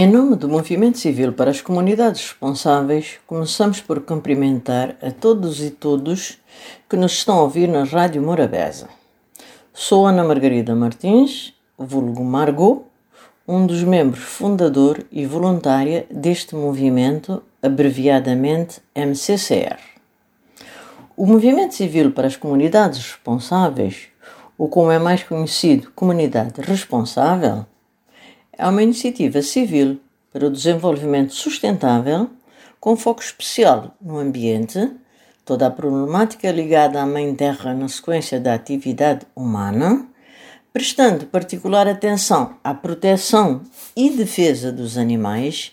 Em nome do Movimento Civil para as Comunidades Responsáveis, começamos por cumprimentar a todos e todos que nos estão a ouvir na Rádio Morabeza. Sou Ana Margarida Martins, vulgo Margot, um dos membros fundador e voluntária deste movimento, abreviadamente MCCR. O Movimento Civil para as Comunidades Responsáveis, ou como é mais conhecido, Comunidade Responsável, é uma iniciativa civil para o desenvolvimento sustentável, com foco especial no ambiente, toda a problemática ligada à Mãe Terra na sequência da atividade humana, prestando particular atenção à proteção e defesa dos animais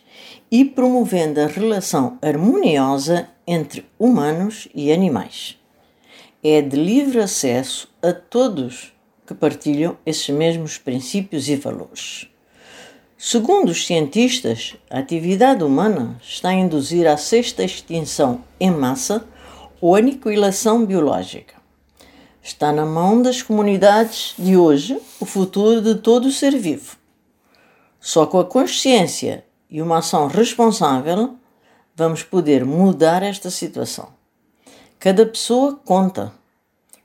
e promovendo a relação harmoniosa entre humanos e animais. É de livre acesso a todos que partilham esses mesmos princípios e valores. Segundo os cientistas, a atividade humana está a induzir a sexta extinção em massa ou aniquilação biológica. Está na mão das comunidades de hoje o futuro de todo o ser vivo. Só com a consciência e uma ação responsável vamos poder mudar esta situação. Cada pessoa conta.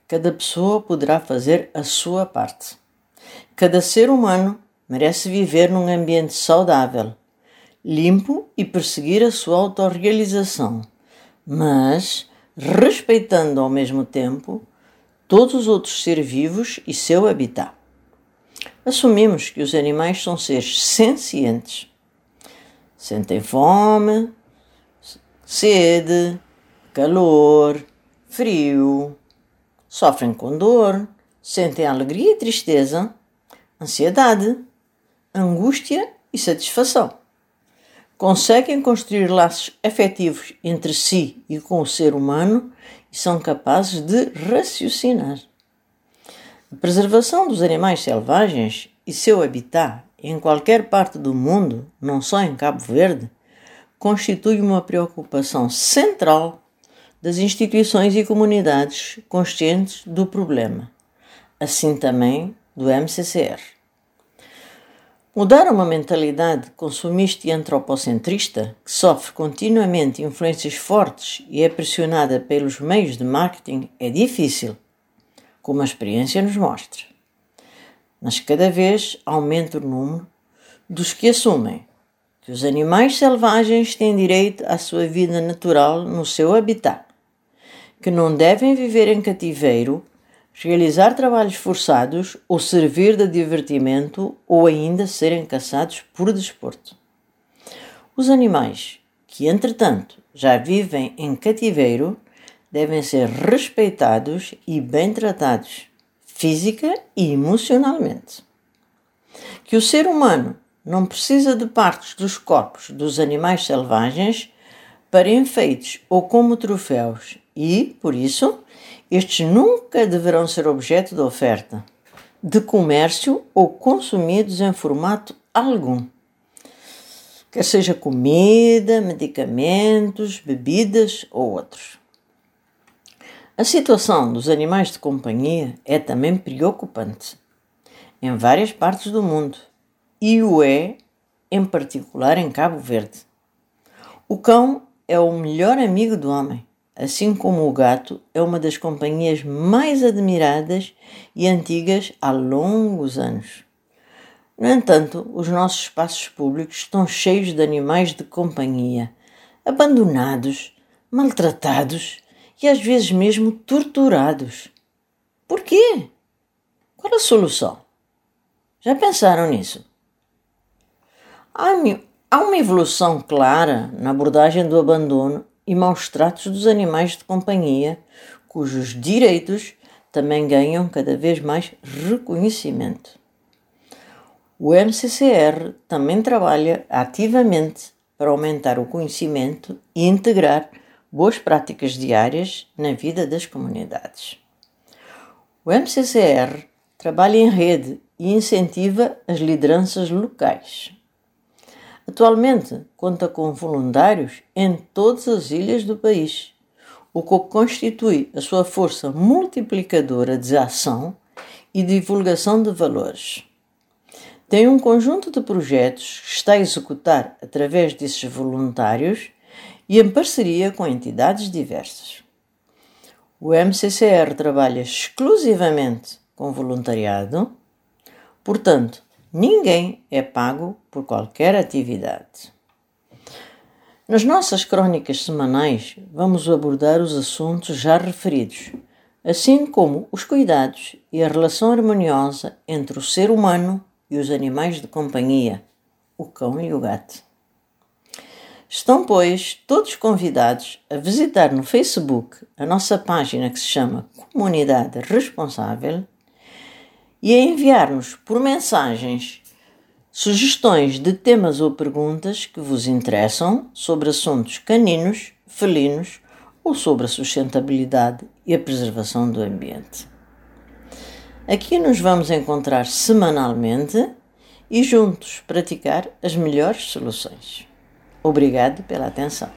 Cada pessoa poderá fazer a sua parte. Cada ser humano merece viver num ambiente saudável, limpo e perseguir a sua autorrealização, mas respeitando ao mesmo tempo todos os outros seres vivos e seu habitat. Assumimos que os animais são seres sencientes. Sentem fome, sede, calor, frio, sofrem com dor, sentem alegria e tristeza, ansiedade, angústia e satisfação. Conseguem construir laços afetivos entre si e com o ser humano e são capazes de raciocinar. A preservação dos animais selvagens e seu habitat em qualquer parte do mundo, não só em Cabo Verde, constitui uma preocupação central das instituições e comunidades conscientes do problema, assim também do MCCR. Mudar uma mentalidade consumista e antropocentrista, que sofre continuamente influências fortes e é pressionada pelos meios de marketing, é difícil, como a experiência nos mostra. Mas cada vez aumenta o número dos que assumem que os animais selvagens têm direito à sua vida natural no seu habitat, que não devem viver em cativeiro realizar trabalhos forçados ou servir de divertimento ou ainda serem caçados por desporto. Os animais que, entretanto, já vivem em cativeiro devem ser respeitados e bem tratados, física e emocionalmente. Que o ser humano não precisa de partes dos corpos dos animais selvagens para enfeites ou como troféus e, por isso, estes nunca deverão ser objeto de oferta, de comércio ou consumidos em formato algum. Quer seja comida, medicamentos, bebidas ou outros. A situação dos animais de companhia é também preocupante em várias partes do mundo e o é, em particular, em Cabo Verde. O cão é o melhor amigo do homem assim como o gato, é uma das companhias mais admiradas e antigas há longos anos. No entanto, os nossos espaços públicos estão cheios de animais de companhia, abandonados, maltratados e às vezes mesmo torturados. Por quê? Qual a solução? Já pensaram nisso? Há uma evolução clara na abordagem do abandono e maus tratos dos animais de companhia, cujos direitos também ganham cada vez mais reconhecimento. O MCCR também trabalha ativamente para aumentar o conhecimento e integrar boas práticas diárias na vida das comunidades. O MCCR trabalha em rede e incentiva as lideranças locais. Atualmente conta com voluntários em todas as ilhas do país, o que constitui a sua força multiplicadora de ação e divulgação de valores. tem um conjunto de projetos que está a executar através desses voluntários e em parceria com entidades diversas. O MCCR trabalha exclusivamente com voluntariado, portanto, ninguém é pago por qualquer atividade. Nas nossas crónicas semanais, vamos abordar os assuntos já referidos, assim como os cuidados e a relação harmoniosa entre o ser humano e os animais de companhia, o cão e o gato. Estão, pois, todos convidados a visitar no Facebook a nossa página que se chama Comunidade Responsável e a enviar-nos por mensagens sugestões de temas ou perguntas que vos interessam sobre assuntos caninos, felinos ou sobre a sustentabilidade e a preservação do ambiente. Aqui nos vamos encontrar semanalmente e juntos praticar as melhores soluções. Obrigado pela atenção.